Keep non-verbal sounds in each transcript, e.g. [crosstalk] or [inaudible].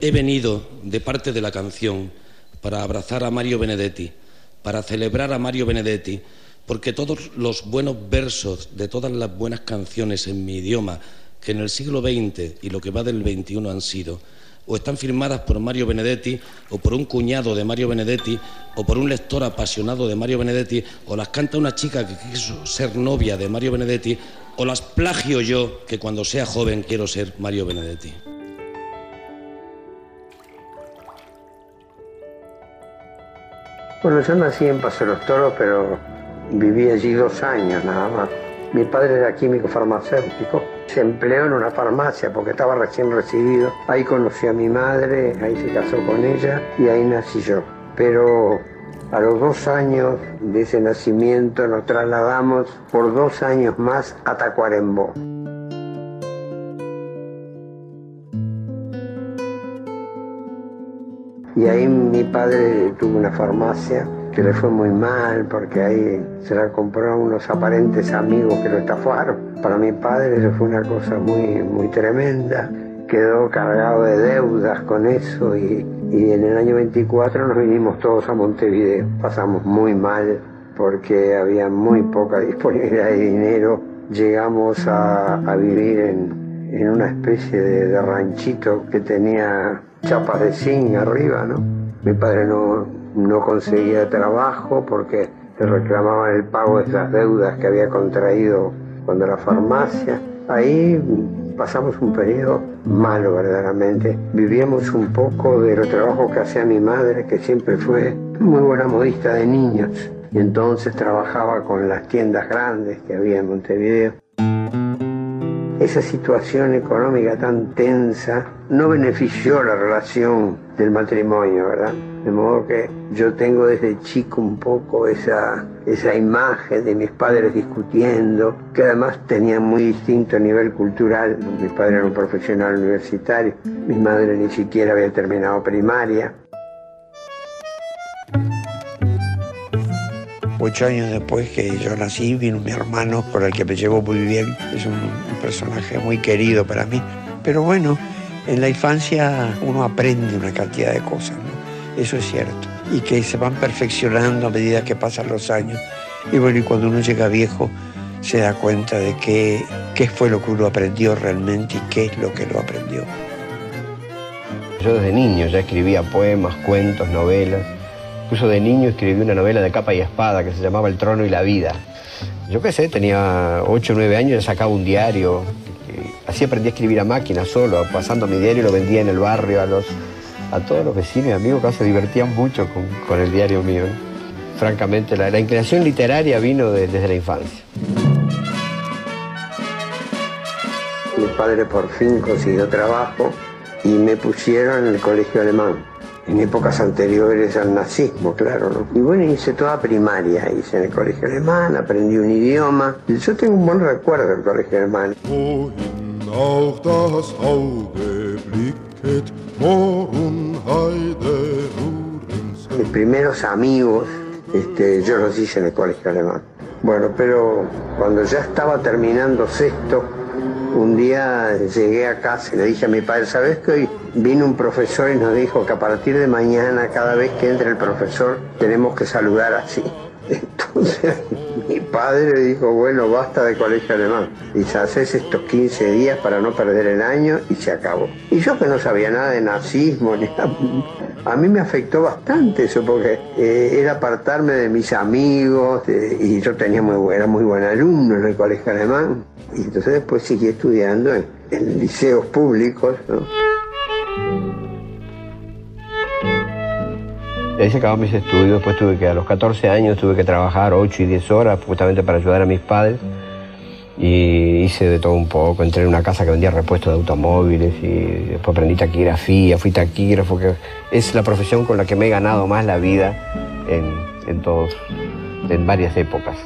He venido de parte de la canción para abrazar a Mario Benedetti, para celebrar a Mario Benedetti, porque todos los buenos versos de todas las buenas canciones en mi idioma que en el siglo XX y lo que va del XXI han sido, o están firmadas por Mario Benedetti, o por un cuñado de Mario Benedetti, o por un lector apasionado de Mario Benedetti, o las canta una chica que quiso ser novia de Mario Benedetti, o las plagio yo, que cuando sea joven quiero ser Mario Benedetti. Bueno, yo nací en Paso de los Toros, pero viví allí dos años nada más. Mi padre era químico farmacéutico, se empleó en una farmacia porque estaba recién recibido. Ahí conocí a mi madre, ahí se casó con ella y ahí nací yo. Pero a los dos años de ese nacimiento nos trasladamos por dos años más a Tacuarembó. Y ahí mi padre tuvo una farmacia que le fue muy mal porque ahí se la compró unos aparentes amigos que lo estafaron. Para mi padre eso fue una cosa muy, muy tremenda. Quedó cargado de deudas con eso y, y en el año 24 nos vinimos todos a Montevideo. Pasamos muy mal porque había muy poca disponibilidad de dinero. Llegamos a, a vivir en, en, una especie de, de ranchito que tenía chapas de zinc arriba, ¿no? Mi padre no, no conseguía trabajo porque le reclamaban el pago de esas deudas que había contraído cuando la farmacia. Ahí pasamos un periodo malo verdaderamente. Vivíamos un poco de los trabajos que hacía mi madre, que siempre fue muy buena modista de niños. Y entonces trabajaba con las tiendas grandes que había en Montevideo esa situación económica tan tensa no benefició la relación del matrimonio, ¿verdad? De modo que yo tengo desde chico un poco esa, esa imagen de mis padres discutiendo, que además tenían muy distinto nivel cultural. Mi padre era un profesional universitario, mi madre ni siquiera había terminado primaria. Ocho años después que yo nací, vino mi hermano, por el que me llevo muy bien. Es un personaje muy querido para mí. Pero bueno, en la infancia uno aprende una cantidad de cosas, ¿no? Eso es cierto. Y que se van perfeccionando a medida que pasan los años. Y bueno, y cuando uno llega viejo, se da cuenta de qué, qué fue lo que uno aprendió realmente y qué es lo que lo aprendió. Yo desde niño ya escribía poemas, cuentos, novelas. Incluso de niño escribí una novela de capa y espada que se llamaba El trono y la vida. Yo qué sé, tenía 8 o 9 años, sacaba un diario. Así aprendí a escribir a máquina solo, pasando mi diario lo vendía en el barrio a, los, a todos los vecinos y amigos que se divertían mucho con, con el diario mío. Francamente, la, inclinación literaria vino de, desde la infancia. Mi padre por fin consiguió trabajo y me pusieron en el colegio alemán en épocas anteriores al nazismo, claro, ¿no? Y bueno, hice toda primaria, hice en el colegio alemán, aprendí un idioma. Yo tengo un buen recuerdo del colegio alemán. Mis primeros amigos, este, yo los hice en el colegio alemán. Bueno, pero cuando ya estaba terminando sexto, Un día llegué a casa y le dije a mi padre, ¿sabes que hoy vino un profesor y nos dijo que a partir de mañana, cada vez que entre el profesor, tenemos que saludar así? [laughs] Entonces padre dijo, bueno, basta de colegio alemán. Dice, haces estos 15 días para no perder el año y se acabó. Y yo que no sabía nada de nazismo, [laughs] ni a mí me afectó bastante eso porque eh, era apartarme de mis amigos y yo tenía muy, era muy buen alumno en el colegio alemán. Y entonces después seguí estudiando en, liceos públicos. Ahí se acabaron mis estudios, después tuve que, a los 14 años tuve que trabajar 8 y 10 horas justamente para ayudar a mis padres. Y hice de todo un poco, entré en una casa que vendía repuestos de automóviles y después aprendí taquigrafía, fui taquígrafo, que es la profesión con la que me he ganado más la vida en, en todos, en varias épocas.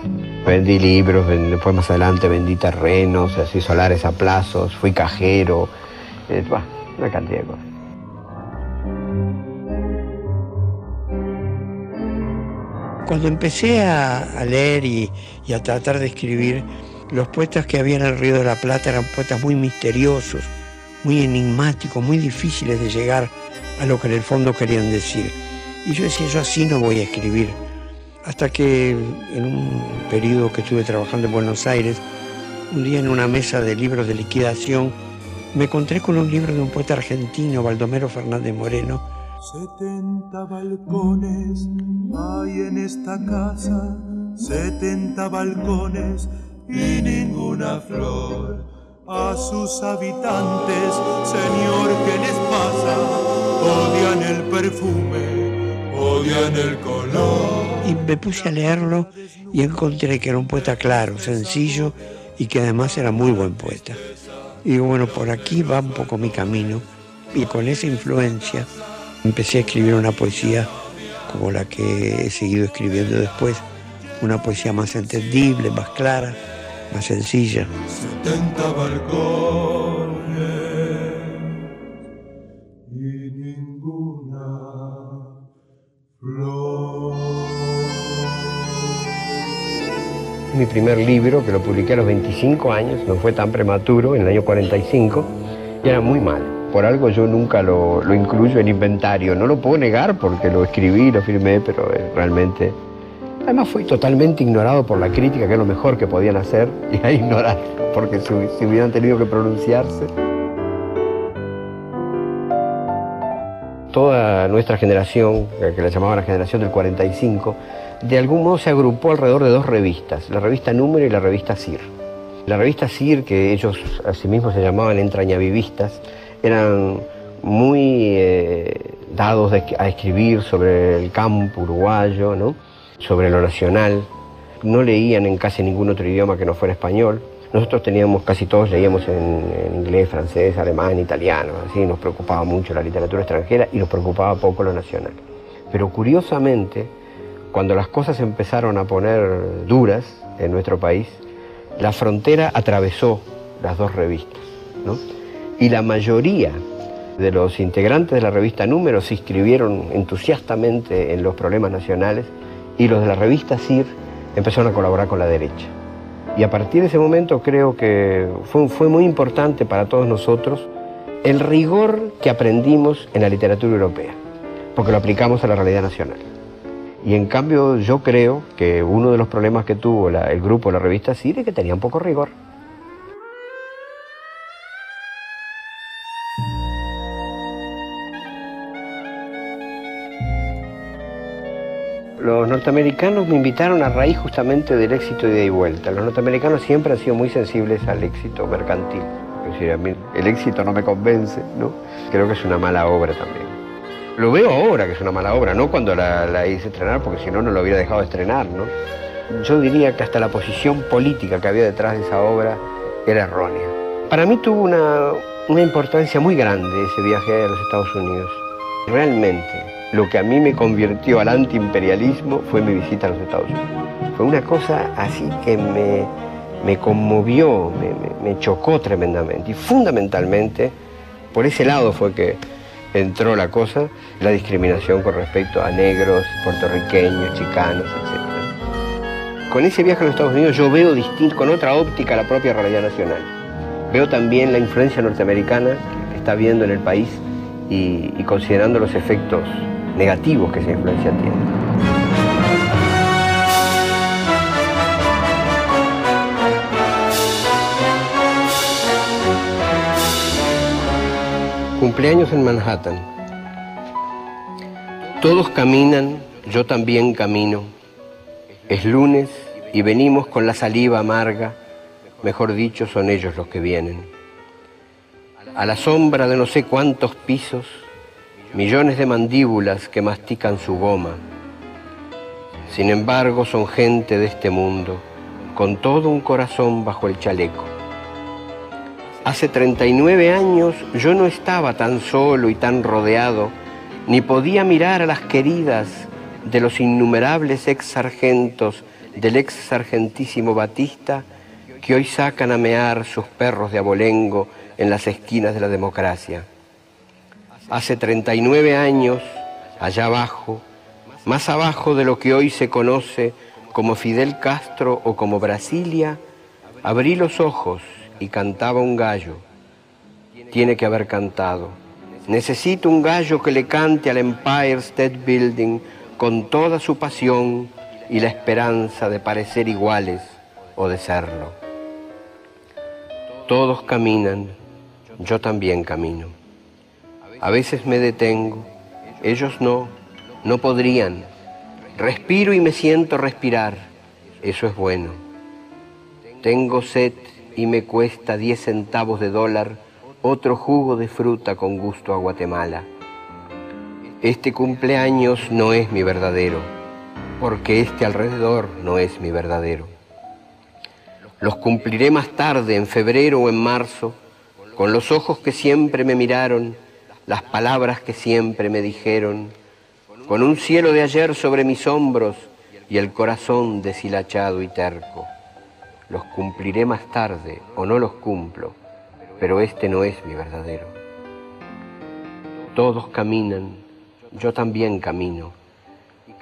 Vendí libros, después más adelante vendí terrenos, así solares a plazos, fui cajero, eh, una cantidad de cosas. Cuando empecé a, leer y, a tratar de escribir, los poetas que había en el Río de la Plata eran poetas muy misteriosos, muy enigmáticos, muy difíciles de llegar a lo que en el fondo querían decir. Y yo decía, yo así no voy a escribir. Hasta que en un periodo que estuve trabajando en Buenos Aires, un día en una mesa de libros de liquidación, me encontré con un libro de un poeta argentino, Baldomero Fernández Moreno, Setenta balcones hay en esta casa, setenta balcones y ninguna flor. A sus habitantes, Señor, ¿qué les pasa? Odian el perfume, odian el color. Y me puse a leerlo y encontré que era un poeta claro, sencillo y que además era muy buen poeta. Y digo, bueno, por aquí va un poco mi camino y con esa influencia empecé a escribir una poesía como la que he seguido escribiendo después, una poesía más entendible, más clara, más sencilla. 70 balcones y ninguna flor. Mi primer libro, que lo publiqué a los 25 años, no fue tan prematuro, en el año 45, y era muy mal por algo yo nunca lo, incluyo en inventario. No lo puedo negar porque lo escribí, lo firmé, pero eh, realmente... Además fui totalmente ignorado por la crítica, que es lo mejor que podían hacer, y a ignorar, porque si, hubieran tenido que pronunciarse. Toda nuestra generación, que la llamaban la generación del 45, de algún modo se agrupó alrededor de dos revistas, la revista Número y la revista CIR. La revista CIR, que ellos a sí mismos se llamaban entrañavivistas, eran muy eh, dados a escribir sobre el campo uruguayo, ¿no? sobre lo nacional. No leían en casi ningún otro idioma que no fuera español. Nosotros teníamos, casi todos leíamos en, inglés, francés, alemán, italiano, así nos preocupaba mucho la literatura extranjera y nos preocupaba poco lo nacional. Pero curiosamente, cuando las cosas empezaron a poner duras en nuestro país, la frontera atravesó las dos revistas. ¿no? Y la mayoría de los integrantes de la revista Número se inscribieron entusiastamente en los problemas nacionales y los de la revista CIR empezaron a colaborar con la derecha. Y a partir de ese momento creo que fue, muy importante para todos nosotros el rigor que aprendimos en la literatura europea, porque lo aplicamos a la realidad nacional. Y en cambio yo creo que uno de los problemas que tuvo el grupo la revista CIR es que tenía un poco rigor. Los norteamericanos me invitaron a raíz justamente del éxito de ida y vuelta. Los norteamericanos siempre han sido muy sensibles al éxito mercantil. Es decir, a mí el éxito no me convence, ¿no? Creo que es una mala obra también. Lo veo ahora que es una mala obra, no cuando la, hice estrenar, porque si no, no lo hubiera dejado de estrenar, ¿no? Yo diría que hasta la posición política que había detrás de esa obra era errónea. Para mí tuvo una, una importancia muy grande ese viaje a los Estados Unidos. Realmente, lo que a mí me convirtió al antiimperialismo fue mi visita a los Estados Unidos. Fue una cosa así que me, conmovió, me, chocó tremendamente. Y fundamentalmente, por ese lado fue que entró la cosa, la discriminación con respecto a negros, puertorriqueños, chicanos, etc. Con ese viaje a los Estados Unidos yo veo distinto, con otra óptica la propia realidad nacional. Veo también la influencia norteamericana que está viendo en el país y considerando los efectos negativos que esa influencia tiene. Cumpleaños en Manhattan. Todos caminan, yo también camino. Es lunes y venimos con la saliva amarga, mejor dicho, son ellos los que vienen. A la sombra de no sé cuántos pisos, millones de mandíbulas que mastican su goma. Sin embargo, son gente de este mundo, con todo un corazón bajo el chaleco. Hace 39 años yo no estaba tan solo y tan rodeado, ni podía mirar a las queridas de los innumerables ex sargentos del ex sargentísimo Batista que hoy sacan a mear sus perros de abolengo en las esquinas de la democracia. Hace 39 años, allá abajo, más abajo de lo que hoy se conoce como Fidel Castro o como Brasilia, abrí los ojos y cantaba un gallo. Tiene que haber cantado. Necesito un gallo que le cante al Empire State Building con toda su pasión y la esperanza de parecer iguales o de serlo. Todos caminan, yo también camino. A veces me detengo, ellos no, no podrían. Respiro y me siento respirar, eso es bueno. Tengo sed y me cuesta 10 centavos de dólar otro jugo de fruta con gusto a Guatemala. Este cumpleaños no es mi verdadero, porque este alrededor no es mi verdadero. Los cumpliré más tarde, en febrero o en marzo, con los ojos que siempre me miraron, las palabras que siempre me dijeron, con un cielo de ayer sobre mis hombros y el corazón deshilachado y terco los cumpliré más tarde o no los cumplo, pero este no es mi verdadero. Todos caminan, yo también camino,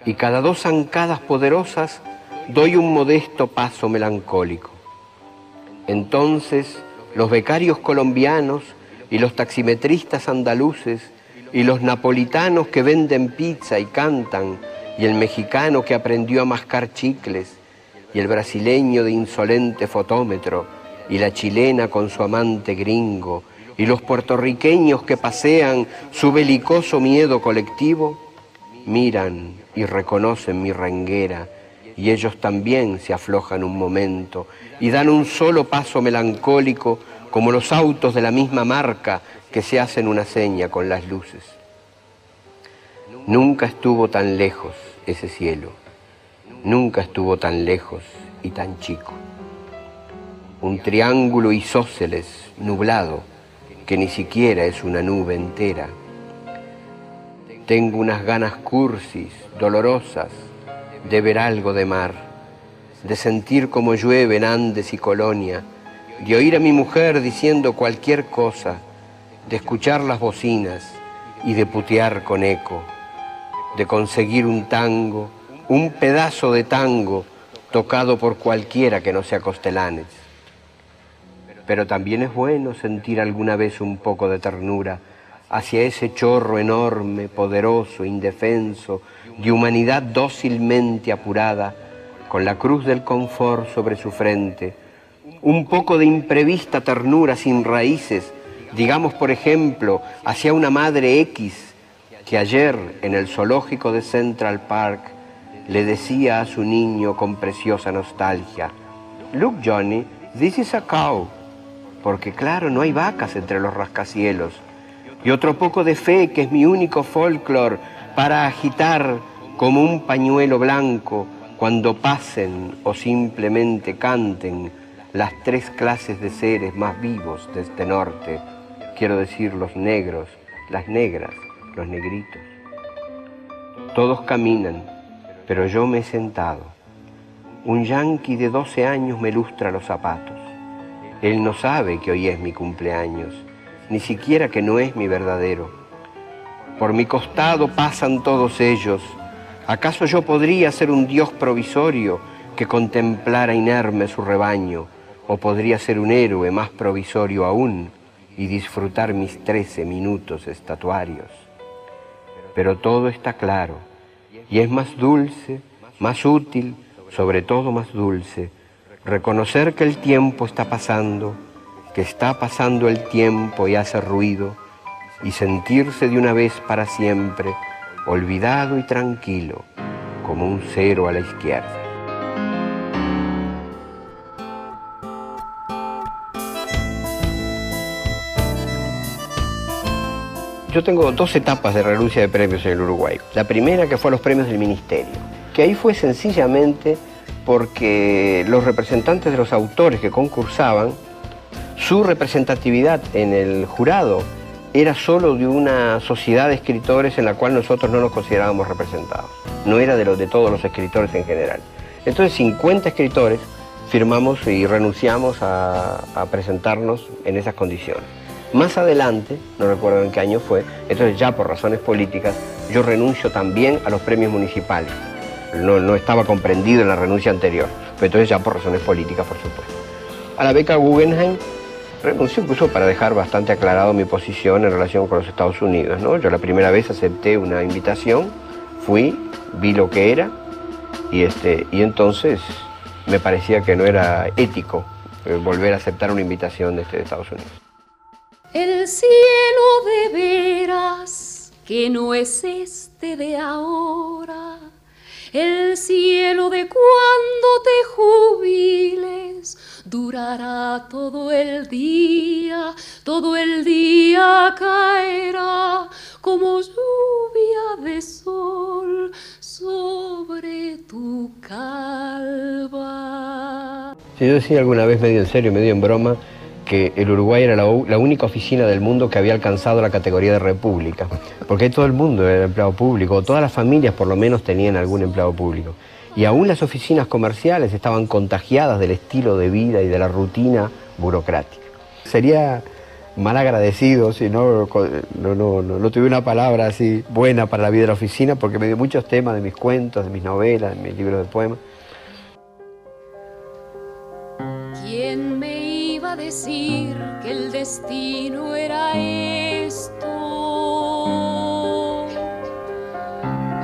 y cada dos zancadas poderosas doy un modesto paso melancólico. Entonces los becarios colombianos y los taximetristas andaluces y los napolitanos que venden pizza y cantan y el mexicano que aprendió a mascar chicles y el brasileño de insolente fotómetro, y la chilena con su amante gringo, y los puertorriqueños que pasean su belicoso miedo colectivo, miran y reconocen mi renguera, y ellos también se aflojan un momento y dan un solo paso melancólico como los autos de la misma marca que se hacen una seña con las luces. Nunca estuvo tan lejos ese cielo nunca estuvo tan lejos y tan chico. Un triángulo isósceles nublado que ni siquiera es una nube entera. Tengo unas ganas cursis, dolorosas, de ver algo de mar, de sentir como llueve en Andes y Colonia, de oír a mi mujer diciendo cualquier cosa, de escuchar las bocinas y de putear con eco, de conseguir un tango un pedazo de tango tocado por cualquiera que no sea Costelanes. Pero también es bueno sentir alguna vez un poco de ternura hacia ese chorro enorme, poderoso, indefenso, de humanidad dócilmente apurada, con la cruz del confort sobre su frente, un poco de imprevista ternura sin raíces, digamos por ejemplo, hacia una madre X que ayer en el zoológico de Central Park le decía a su niño con preciosa nostalgia, Look Johnny, this is a cow, porque claro, no hay vacas entre los rascacielos. Y otro poco de fe que es mi único folclore para agitar como un pañuelo blanco cuando pasen o simplemente canten las tres clases de seres más vivos de este norte, quiero decir los negros, las negras, los negritos. Todos caminan, pero yo me he sentado. Un yanqui de 12 años me lustra los zapatos. Él no sabe que hoy es mi cumpleaños, ni siquiera que no es mi verdadero. Por mi costado pasan todos ellos. ¿Acaso yo podría ser un Dios provisorio que contemplara inerme su rebaño? O podría ser un héroe más provisorio aún y disfrutar mis trece minutos estatuarios. Pero todo está claro y es más dulce, más útil, sobre todo más dulce, reconocer que el tiempo está pasando, que está pasando el tiempo y hace ruido, y sentirse de una vez para siempre olvidado y tranquilo, como un cero a la izquierda. Yo tengo dos etapas de renuncia de premios en el Uruguay. La primera que fue a los premios del Ministerio, que ahí fue sencillamente porque los representantes de los autores que concursaban, su representatividad en el jurado era solo de una sociedad de escritores en la cual nosotros no nos considerábamos representados. No era de, los, de todos los escritores en general. Entonces 50 escritores firmamos y renunciamos a, a presentarnos en esas condiciones. Más adelante, no recuerdo en qué año fue, entonces ya por razones políticas, yo renuncio también a los premios municipales. No, estaba comprendido en la renuncia anterior, pero entonces ya por razones políticas, por supuesto. A la beca Guggenheim renuncio incluso para dejar bastante aclarado mi posición en relación con los Estados Unidos. ¿no? Yo la primera vez acepté una invitación, fui, vi lo que era y, este, y entonces me parecía que no era ético eh, volver a aceptar una invitación de, este, de Estados Unidos. El cielo de veras, que no es este de ahora, el cielo de cuando te jubiles, durará todo el día, todo el día caerá como lluvia de sol sobre tu calva. Si yo decía alguna vez medio en serio, medio en broma, que el Uruguay era la, única oficina del mundo que había alcanzado la categoría de república, porque todo el mundo era empleado público, todas las familias por lo menos tenían algún empleado público. Y aún las oficinas comerciales estaban contagiadas del estilo de vida y de la rutina burocrática. Sería mal agradecido si no, no, no, no, tuve una palabra así buena para la vida de la oficina, porque me dio muchos temas de mis cuentos, de mis novelas, de mis libros de poemas. ¿Quién decir que el destino era esto?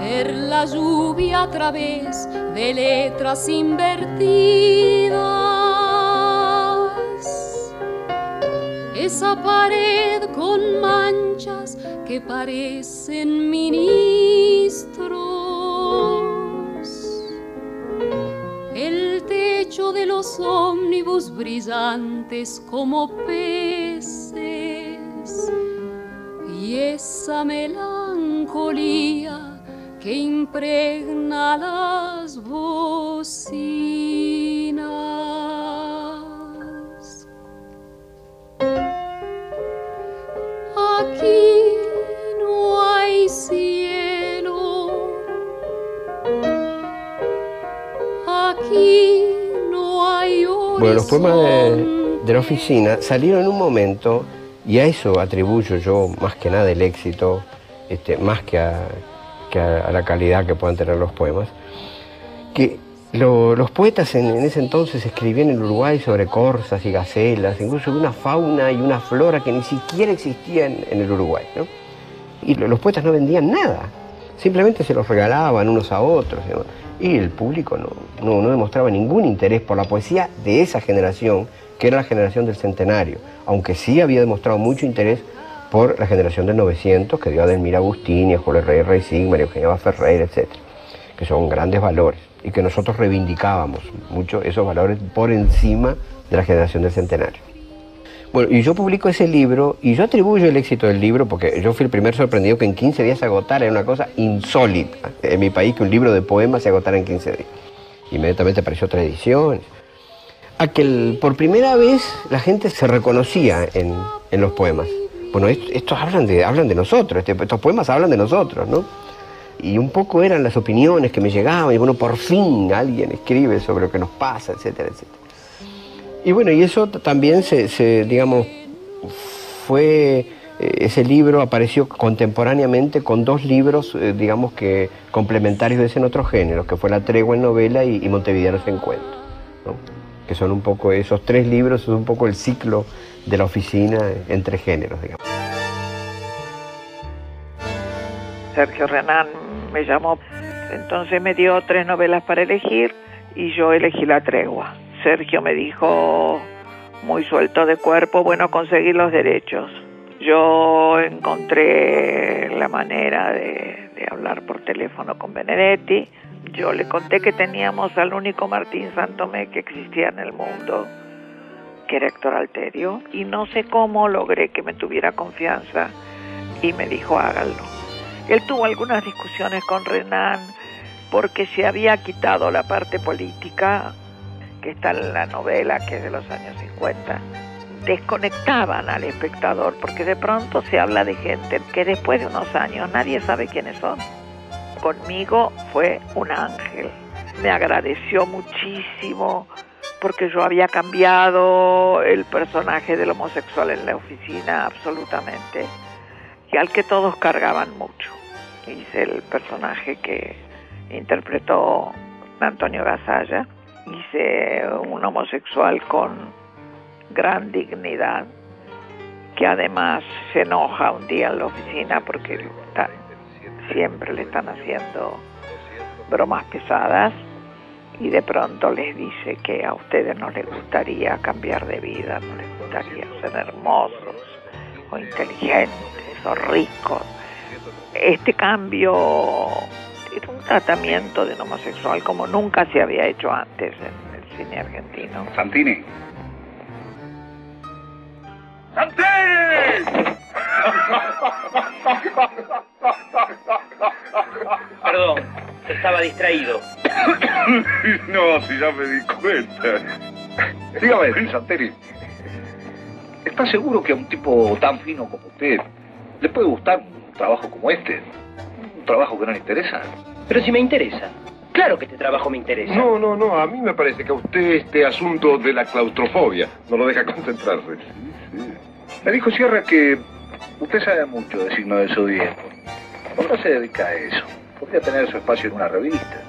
Ver la lluvia a través de letras invertidas. Esa pared con manchas que parecen ministros. Ómnibus brillantes como peces. Y esa melancolía que impregna las bocinas. Bueno, los poemas de, de la oficina salieron en un momento, y a eso atribuyo yo más que nada el éxito, este, más que a, que a, a, la calidad que puedan tener los poemas, que lo, los poetas en, en, ese entonces escribían en Uruguay sobre corzas y gacelas, incluso una fauna y una flora que ni siquiera existía en, el Uruguay. ¿no? Y lo, los poetas no vendían nada, simplemente se los regalaban unos a otros. Y el público no, no, no demostraba ningún interés por la poesía de esa generación, que era la generación del centenario, aunque sí había demostrado mucho interés por la generación del 900 que dio a Delmira Agustini, a Rey Rey Sigmar, Eugenia Ferreira, etc. Que son grandes valores y que nosotros reivindicábamos mucho esos valores por encima de la generación del centenario. Bueno, y yo publico ese libro y yo atribuyo el éxito del libro porque yo fui el primer sorprendido que en 15 días se agotara, era una cosa insólita en mi país que un libro de poemas se agotara en 15 días. Inmediatamente apareció otra edición. A que por primera vez la gente se reconocía en, en los poemas bueno, estos hablan de, hablan de nosotros, este, estos poemas hablan de nosotros, ¿no? Y un poco eran las opiniones que me llegaban, y bueno, por fin alguien escribe sobre lo que nos pasa, etcétera, etcétera. Y bueno, y eso también se, se digamos, fue, eh, ese libro apareció contemporáneamente con dos libros, eh, digamos que complementarios de ese en otros géneros, que fue La Tregua en novela y, se encuentra. ¿no? que son un poco esos tres libros, es un poco el ciclo de la oficina entre géneros, digamos. Sergio Renán me llamó, entonces me dio tres novelas para elegir y yo elegí La Tregua. Sergio me dijo, muy suelto de cuerpo, bueno, conseguir los derechos. Yo encontré la manera de, de hablar por teléfono con Benedetti. Yo le conté que teníamos al único Martín Santomé que existía en el mundo, que era Héctor Alterio, y no sé cómo logré que me tuviera confianza y me dijo hágalo. Él tuvo algunas discusiones con Renan porque se había quitado la parte política que está en la novela, que es de los años 50, desconectaban al espectador, porque de pronto se habla de gente que después de unos años nadie sabe quiénes son. Conmigo fue un ángel. Me agradeció muchísimo porque yo había cambiado el personaje del homosexual en la oficina absolutamente y al que todos cargaban mucho. Hice el personaje que interpretó Antonio Gasalla. Hice un homosexual con gran dignidad, que además se enoja un día en la oficina porque siempre le están haciendo bromas pesadas y de pronto les dice que a ustedes no les gustaría cambiar de vida, no les gustaría ser hermosos o inteligentes o ricos. Este cambio era un tratamiento de un homosexual como nunca se había hecho antes en el cine argentino. Santini. Perdón, estaba distraído. [coughs] no, si ya me di cuenta. Dígame, Santini. ¿Está seguro que a un tipo tan fino como usted le puede gustar un trabajo como este? ¿Un trabajo que no le interesa? Pero si me interesa. Claro que este trabajo me interesa. No, no, no. A mí me parece que a usted este asunto de la claustrofobia no lo deja [laughs] concentrarse. Me dijo Sierra que usted sabe mucho de signo del zodíaco. ¿Por qué se dedica a eso? Podría tener su espacio en una revista.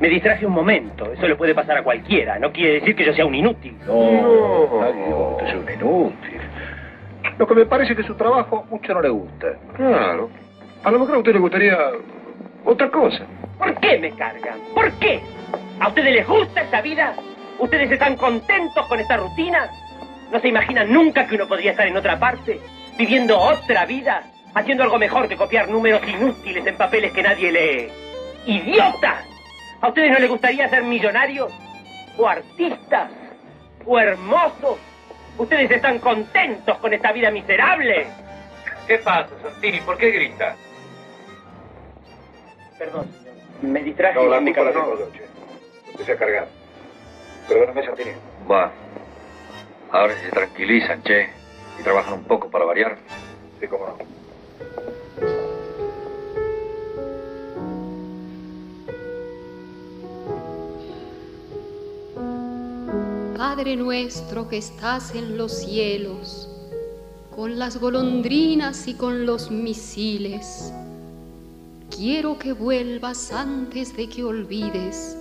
Me distraje un momento. Eso le puede pasar a cualquiera. No quiere decir que yo sea un inútil. No, nadie dijo que usted sea un inútil. Lo que me parece que su trabajo mucho no le gusta. Claro. A lo mejor a usted le gustaría otra cosa. ¿Por qué me cargan? ¿Por qué? ¿A ustedes les gusta esta vida? ¿Ustedes están contentos con esta rutina? ¿No se imaginan nunca que uno podría estar en otra parte? ¿Viviendo otra vida? ¿Haciendo algo mejor que copiar números inútiles en papeles que nadie lee? ¡Idiotas! ¿A ustedes no les gustaría ser millonarios? ¿O artistas? ¿O hermosos? ¿Ustedes están contentos con esta vida miserable? ¿Qué pasa, Santini? ¿Por qué grita? Perdón, señor. Me distraje No, la culpa la tengo yo, che. Empecé a cargar. Perdóname, Santini. Va. Ahora se tranquilizan, che. Y trabajan un poco para variar. Sí, cómo no. Padre nuestro que estás en los cielos, con las golondrinas y con los misiles, quiero que vuelvas antes de que olvides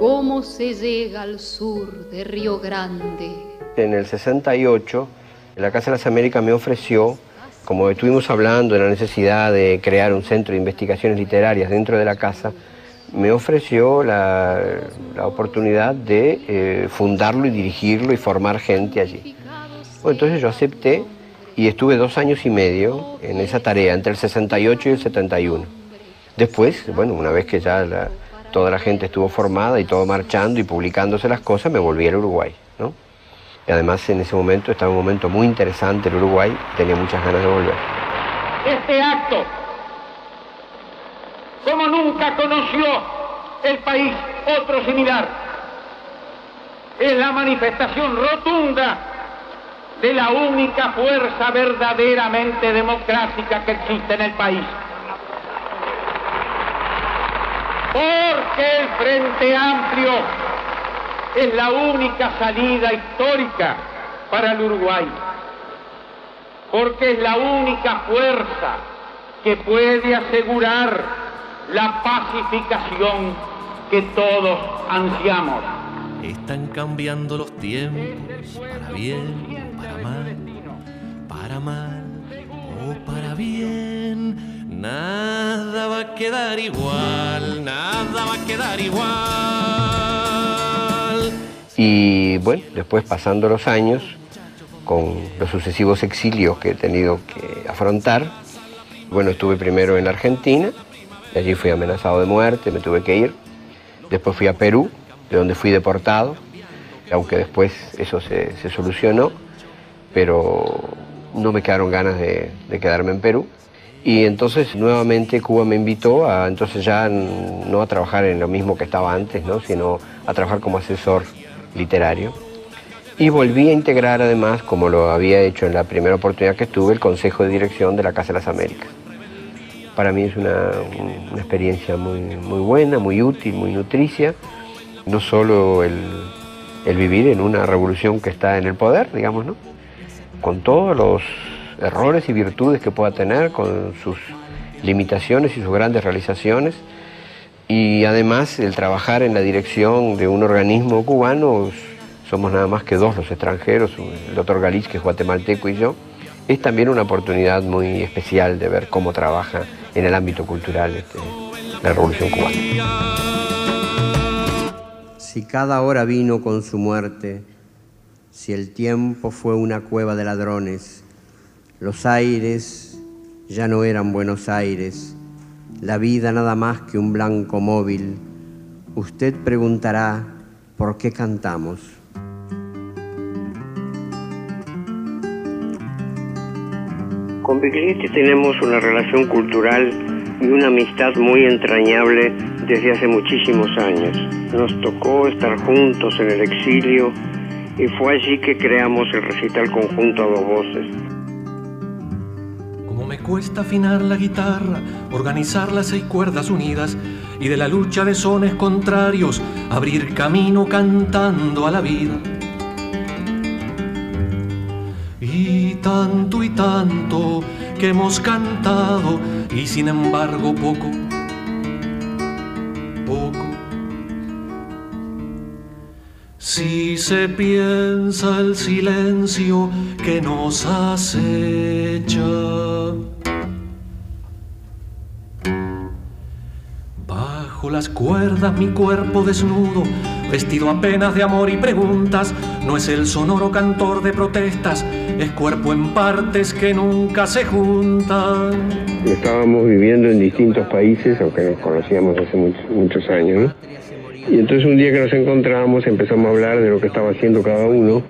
cómo se llega al sur de Río Grande. En el 68, la Casa de las Américas me ofreció, como estuvimos hablando de la necesidad de crear un centro de investigaciones literarias dentro de la casa, me ofreció la, la oportunidad de eh, fundarlo y dirigirlo y formar gente allí. Entonces yo acepté y estuve dos años y medio en esa tarea, entre el 68 y el 71. Después, bueno, una vez que ya toda la gente estuvo formada y todo marchando y publicándose las cosas, me volví al Uruguay, ¿no? Y además en ese momento estaba un momento muy interesante el Uruguay, tenía muchas ganas de volver. Este acto, como nunca conoció el país otro similar, es la manifestación rotunda de la única fuerza verdaderamente democrática que existe en el país. Porque el Frente Amplio es la única salida histórica para el Uruguay. Porque es la única fuerza que puede asegurar la pacificación que todos ansiamos. Están cambiando los tiempos para bien, para mal, para mal o para bien. Nada va a quedar igual, nada va a quedar igual. Y bueno, después pasando los años, con los sucesivos exilios que he tenido que afrontar, bueno, estuve primero en Argentina, allí fui amenazado de muerte, me tuve que ir. Después fui a Perú, de donde fui deportado, aunque después eso se, solucionó, pero no me quedaron ganas de, quedarme en Perú. Y entonces nuevamente Cuba me invitó a entonces ya no a trabajar en lo mismo que estaba antes, ¿no? sino a trabajar como asesor literario. Y volví a integrar además, como lo había hecho en la primera oportunidad que estuve, el Consejo de Dirección de la Casa de las Américas. Para mí es una, una experiencia muy, muy buena, muy útil, muy nutricia. No solo el, el vivir en una revolución que está en el poder, digamos, ¿no? con todos los errores y virtudes que pueda tener, con sus limitaciones y sus grandes realizaciones. Y además el trabajar en la dirección de un organismo cubano, somos nada más que dos los extranjeros, el doctor Galich, que es guatemalteco, y yo, es también una oportunidad muy especial de ver cómo trabaja en el ámbito cultural este, la revolución cubana. Si cada hora vino con su muerte, si el tiempo fue una cueva de ladrones, los aires ya no eran Buenos Aires, la vida nada más que un blanco móvil, usted preguntará por qué cantamos. Con Biglietti tenemos una relación cultural y una amistad muy entrañable desde hace muchísimos años. Nos tocó estar juntos en el exilio y fue allí que creamos el recital conjunto a dos voces. Cuesta afinar la guitarra, organizar las seis cuerdas unidas y de la lucha de sones contrarios abrir camino cantando a la vida. Y tanto y tanto que hemos cantado y sin embargo poco, poco. Si se piensa el silencio que nos acecha. Las cuerdas mi cuerpo desnudo, vestido apenas de amor y preguntas, no es el sonoro cantor de protestas, es cuerpo en partes que nunca se juntan. Estábamos viviendo en distintos países, aunque nos conocíamos hace muchos, muchos años, ¿no? Y entonces un día que nos encontramos empezamos a hablar de lo que estaba haciendo cada uno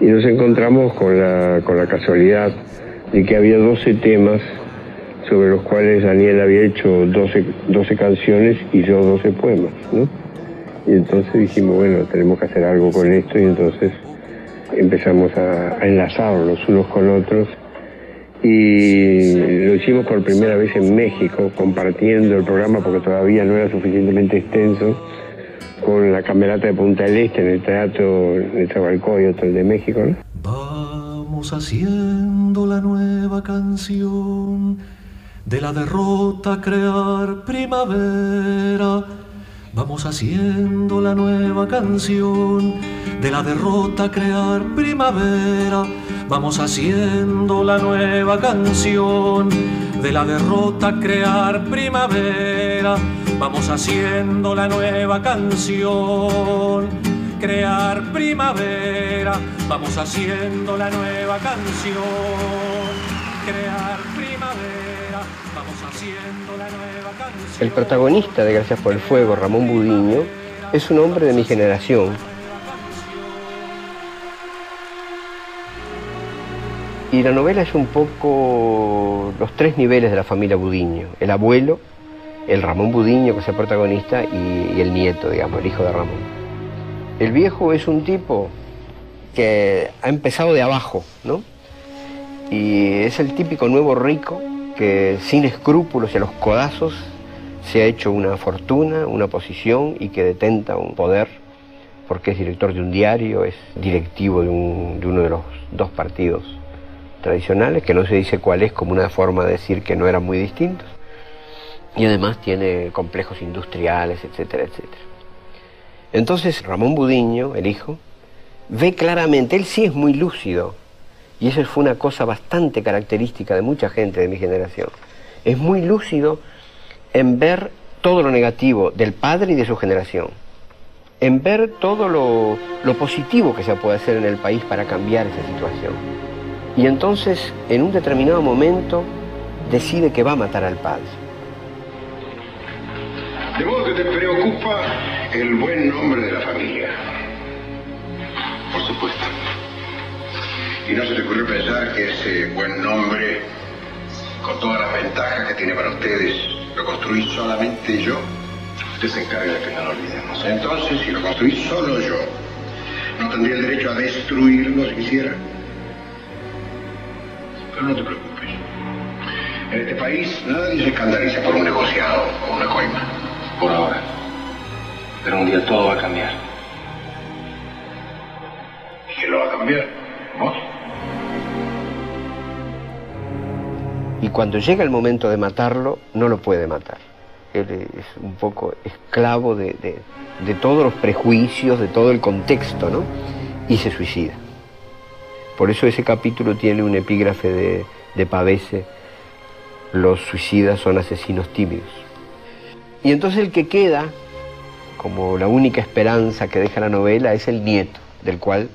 y nos encontramos con la, con la casualidad de que había 12 temas sobre los cuales Daniel había hecho 12, 12 canciones y yo 12 poemas, ¿no? Y entonces dijimos, bueno, tenemos que hacer algo con esto y entonces empezamos a, enlazarlos unos con otros y lo hicimos por primera vez en México, compartiendo el programa porque todavía no era suficientemente extenso con la camerata de Punta del Este en el teatro de Chavalcoyotl de México. Vamos haciendo la nueva canción de la derrota crear primavera. Vamos haciendo la nueva canción de la derrota crear primavera. Vamos haciendo la nueva canción de la derrota crear primavera. Vamos haciendo la nueva canción crear primavera. Vamos haciendo la nueva canción crear primavera. El protagonista de Gracias por el Fuego, Ramón Budiño, es un hombre de mi generación. Y la novela es un poco los tres niveles de la familia Budiño. El abuelo, el Ramón Budiño, que es el protagonista, y, y, el nieto, digamos, el hijo de Ramón. El viejo es un tipo que ha empezado de abajo, ¿no? Y es el típico nuevo rico que sin escrúpulos y a los codazos se ha hecho una fortuna, una posición y que detenta un poder, porque es director de un diario, es directivo de, un, uno de los dos partidos tradicionales, que no se dice cuál es, como una forma de decir que no eran muy distintos. Y además tiene complejos industriales, etcétera, etcétera. Entonces Ramón Budiño, el hijo, ve claramente, él sí es muy lúcido, y eso fue una cosa bastante característica de mucha gente de mi generación. Es muy lúcido en ver todo lo negativo del padre y de su generación, en ver todo lo, lo positivo que se puede hacer en el país para cambiar esa situación. Y entonces, en un determinado momento, decide que va a matar al padre. De modo que te preocupa el buen nombre de la familia. Por supuesto. ¿Y no se te ocurrió pensar que ese buen nombre, con todas las ventajas que tiene para ustedes, lo construí solamente yo? Usted se encarga de que no lo olvidemos. Entonces, si lo construí solo yo, no tendría el derecho a destruirlo si quisiera. Pero no te preocupes. En este país nadie se escandaliza por un negociado o una coima. Por ahora. Pero un día todo va a cambiar. ¿Y quién lo va a cambiar? ¿Vos? Cuando llega el momento de matarlo, no lo puede matar. Él es un poco esclavo de, todos los prejuicios, de todo el contexto, ¿no? Y se suicida. Por eso ese capítulo tiene un epígrafe de, de Pavese, los suicidas son asesinos tímidos. Y entonces el que queda, como la única esperanza que deja la novela, es el nieto, del cual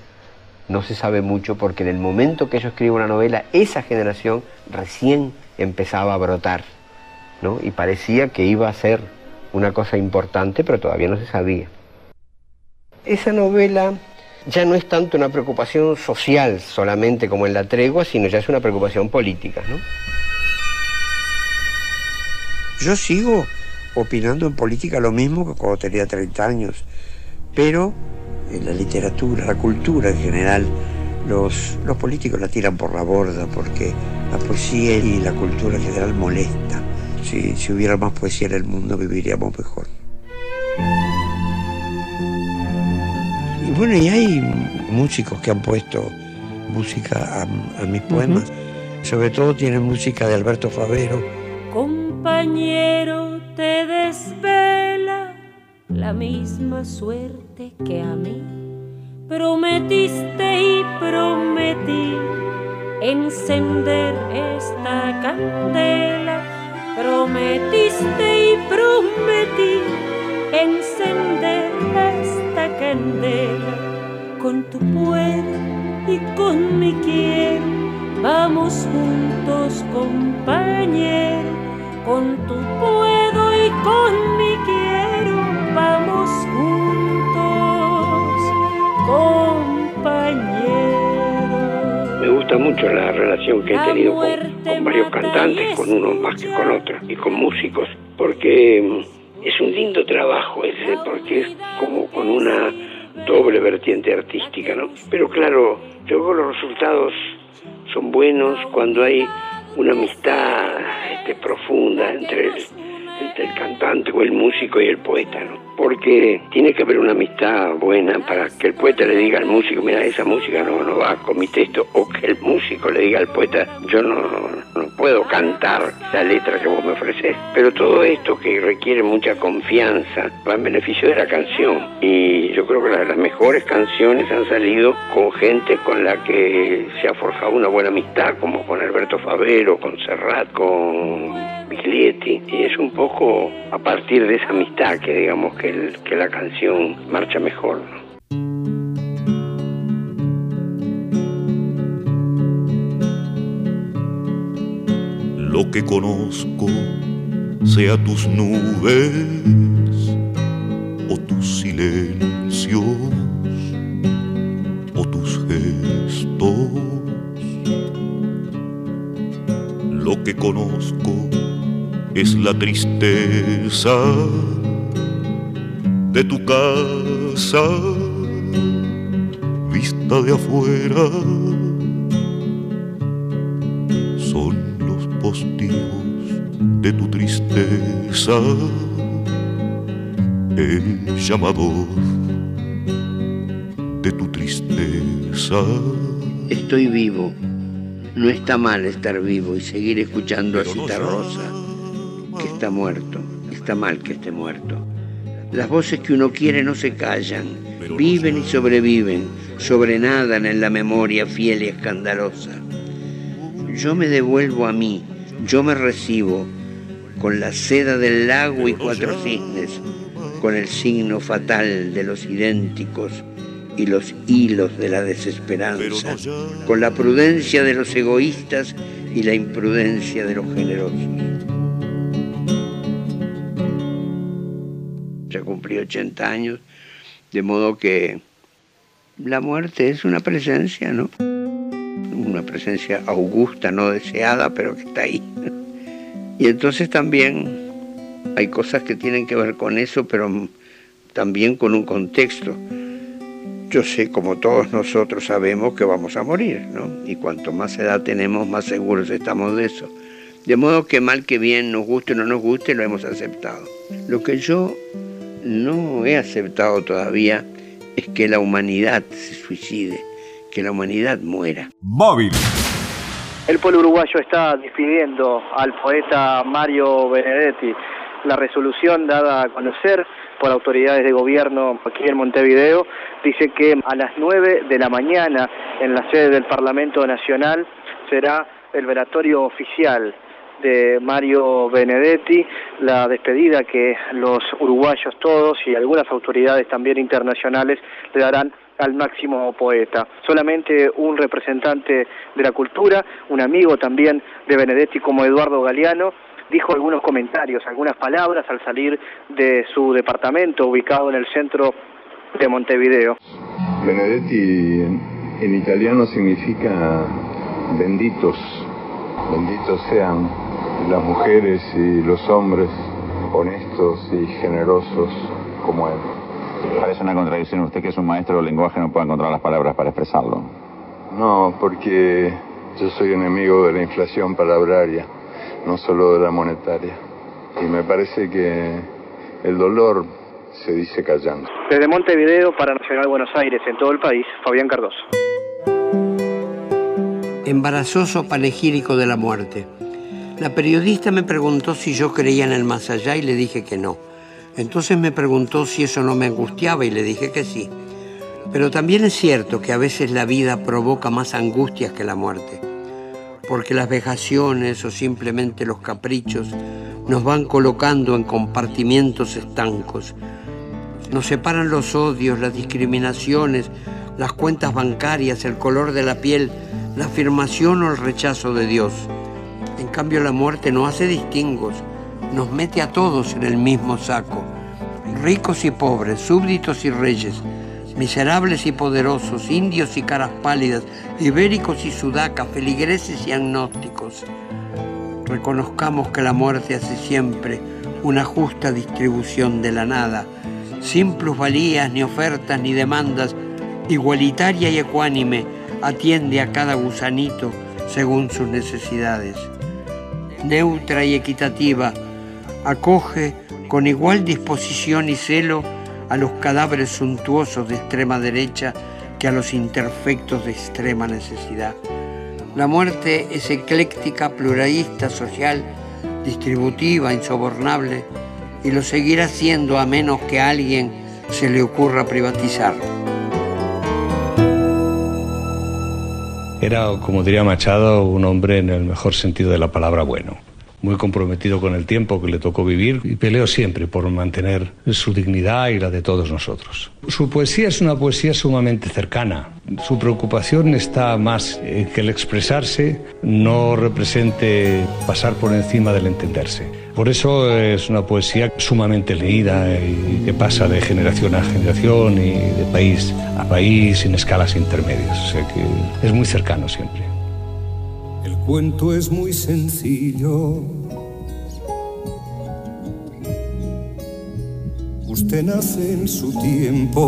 no se sabe mucho porque en el momento que yo escribo una novela, esa generación recién empezaba a brotar, ¿no? Y parecía que iba a ser una cosa importante, pero todavía no se sabía. Esa novela ya no es tanto una preocupación social solamente como en La Tregua, sino ya es una preocupación política, ¿no? Yo sigo opinando en política lo mismo que cuando tenía 30 años, pero en la literatura, la cultura en general, los, los políticos la tiran por la borda porque la poesía y la cultura en general molesta. Si, si hubiera más poesía en el mundo viviríamos mejor. Y bueno, y hay músicos que han puesto música a, a mis poemas. Sobre todo tienen música de Alberto Favero. Compañero, te desvela la misma suerte que a mí. Prometiste y prometí encender esta candela. Prometiste y prometí encender esta candela. Con tu puedo y con mi quiero, vamos juntos, compañero. Con tu puedo y con mucho la relación que he tenido con, con varios cantantes, con unos más que con otros, y con músicos, porque mm, es un lindo trabajo ese, porque es como con una doble vertiente artística, ¿no? Pero claro, yo creo que los resultados son buenos cuando hay una amistad este, profunda entre el, entre el cantante o el músico y el poeta, ¿no? Porque tiene que haber una amistad buena para que el poeta le diga al músico, mira, esa música no, no va con mi texto, o que el músico le diga al poeta, yo no, no puedo cantar la letra que vos me ofreces. Pero todo esto que requiere mucha confianza va en beneficio de la canción. Y yo creo que las, las mejores canciones han salido con gente con la que se ha forjado una buena amistad, como con Alberto Favero, con Serrat, con Miglietti. Y es un poco a partir de esa amistad que digamos que, que la canción marcha mejor. lo que conozco, sea tus nubes o tus silencios o tus gestos. Lo que conozco es la tristeza de tu casa vista de afuera son los postigos de tu tristeza, el llamador de tu tristeza. Estoy vivo. No está mal estar vivo y seguir escuchando a Cita Rosa, que está muerto. Está mal que esté muerto. Las voces que uno quiere no se callan, viven y sobreviven, sobrenadan en la memoria fiel y escandalosa. Yo me devuelvo a mí, yo me recibo con la seda del lago y cuatro cisnes, con el signo fatal de los idénticos y los hilos de la desesperanza, con la prudencia de los egoístas y la imprudencia de los generosos. Ya cumplí 80 años, de modo que la muerte es una presencia, ¿no? Una presencia augusta, no deseada, pero que está ahí. Y entonces también hay cosas que tienen que ver con eso, pero también con un contexto. Yo sé, como todos nosotros sabemos, que vamos a morir, ¿no? Y cuanto más edad tenemos, más seguros estamos de eso. De modo que mal que bien, nos guste o no nos guste, lo hemos aceptado. Lo que yo no he aceptado todavía es que la humanidad se suicide, que la humanidad muera. Móvil. El pueblo uruguayo está despidiendo al poeta Mario Benedetti. La resolución dada a conocer por autoridades de gobierno aquí en Montevideo dice que a las 9 de la mañana en la sede del Parlamento Nacional será el velatorio oficial de Mario Benedetti, la despedida que los uruguayos todos y algunas autoridades también internacionales le darán al máximo poeta. Solamente un representante de la cultura, un amigo también de Benedetti como Eduardo Galeano, dijo algunos comentarios, algunas palabras al salir de su departamento ubicado en el centro de Montevideo. Benedetti en italiano significa benditos, benditos sean las mujeres y los hombres honestos y generosos como él. Parece una contradicción. Usted que es un maestro del lenguaje no puede encontrar las palabras para expresarlo. No, porque yo soy enemigo de la inflación palabraria, no solo de la monetaria. Y me parece que el dolor se dice callando. Desde Montevideo para Nacional Buenos Aires, en todo el país, Fabián Cardoso. Embarazoso panegírico de la muerte. La periodista me preguntó si yo creía en el más allá y le dije que no. Entonces me preguntó si eso no me angustiaba y le dije que sí. Pero también es cierto que a veces la vida provoca más angustias que la muerte, porque las vejaciones o simplemente los caprichos nos van colocando en compartimientos estancos. Nos separan los odios, las discriminaciones, las cuentas bancarias, el color de la piel, la afirmación o el rechazo de Dios. En cambio la muerte no hace distingos, nos mete a todos en el mismo saco, ricos y pobres, súbditos y reyes, miserables y poderosos, indios y caras pálidas, ibéricos y sudacas, feligreses y agnósticos. Reconozcamos que la muerte hace siempre una justa distribución de la nada, sin plusvalías, ni ofertas, ni demandas, igualitaria y ecuánime, atiende a cada gusanito según sus necesidades. Neutra y equitativa, acoge con igual disposición y celo a los cadáveres suntuosos de extrema derecha que a los interfectos de extrema necesidad. La muerte es ecléctica, pluralista, social, distributiva, insobornable, y lo seguirá siendo a menos que a alguien se le ocurra privatizar. Era, como diría Machado, un hombre en el mejor sentido de la palabra bueno muy comprometido con el tiempo que le tocó vivir y peleó siempre por mantener su dignidad y la de todos nosotros. Su poesía es una poesía sumamente cercana. Su preocupación está más que el expresarse no represente pasar por encima del entenderse. Por eso es una poesía sumamente leída y que pasa de generación a generación y de país a país sin escalas intermedias. O sea que es muy cercano siempre cuento es muy sencillo. Usted nace en su tiempo,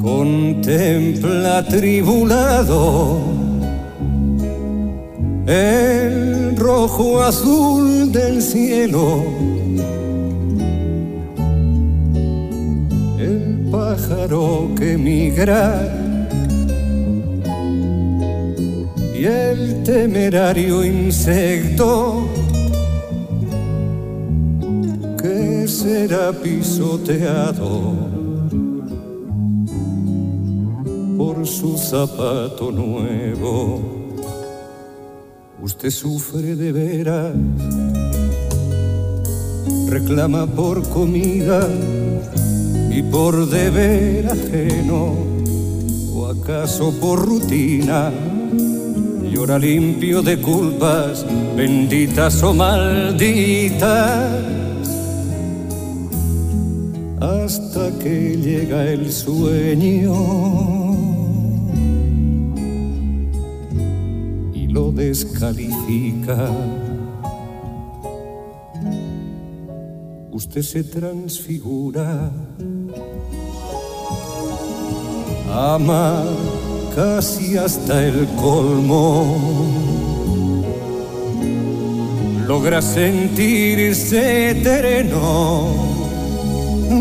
contempla tribulado el rojo azul del cielo. El pájaro que migra y el temerario insecto será pisoteado por su zapato nuevo. Usted sufre de veras, reclama por comida y por deber ajeno, o acaso por rutina llora limpio de culpas, benditas o malditas, hasta que llega el sueño lo descalifica. Usted se transfigura, ama casi hasta el colmo. Logra sentirse eterno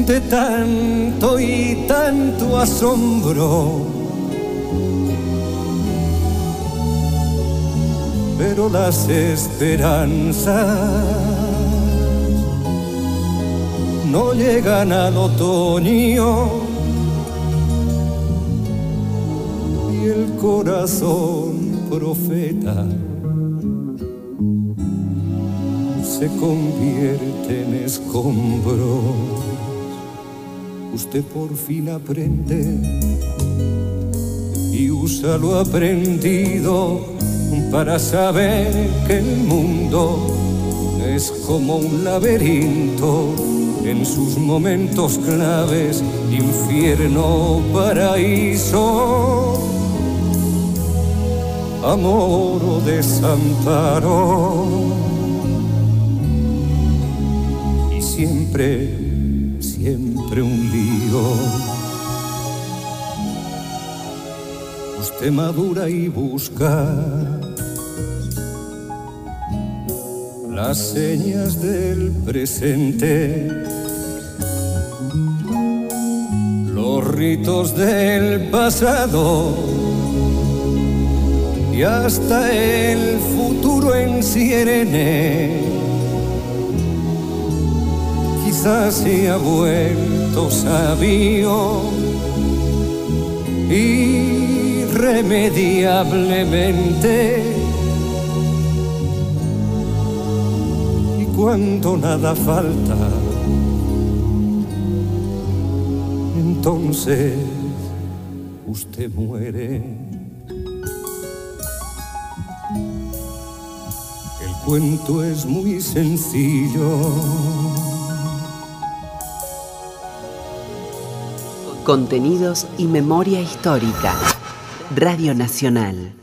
de tanto y tanto asombro. Pero las esperanzas no llegan al otoño el corazón profeta se convierte en escombros. Usted por fin aprende y usa lo aprendido para saber que el mundo es como un laberinto en sus momentos claves, infierno, paraíso amor o desamparo. Y siempre, siempre un lío. Usted madura y busca las señas del presente. Los ritos del pasado y hasta el futuro en Sirene. Quizás se ha vuelto sabio irremediablemente. Y cuando nada falta, entonces usted muere. El cuento es muy sencillo. Contenidos y memoria histórica. Radio Nacional.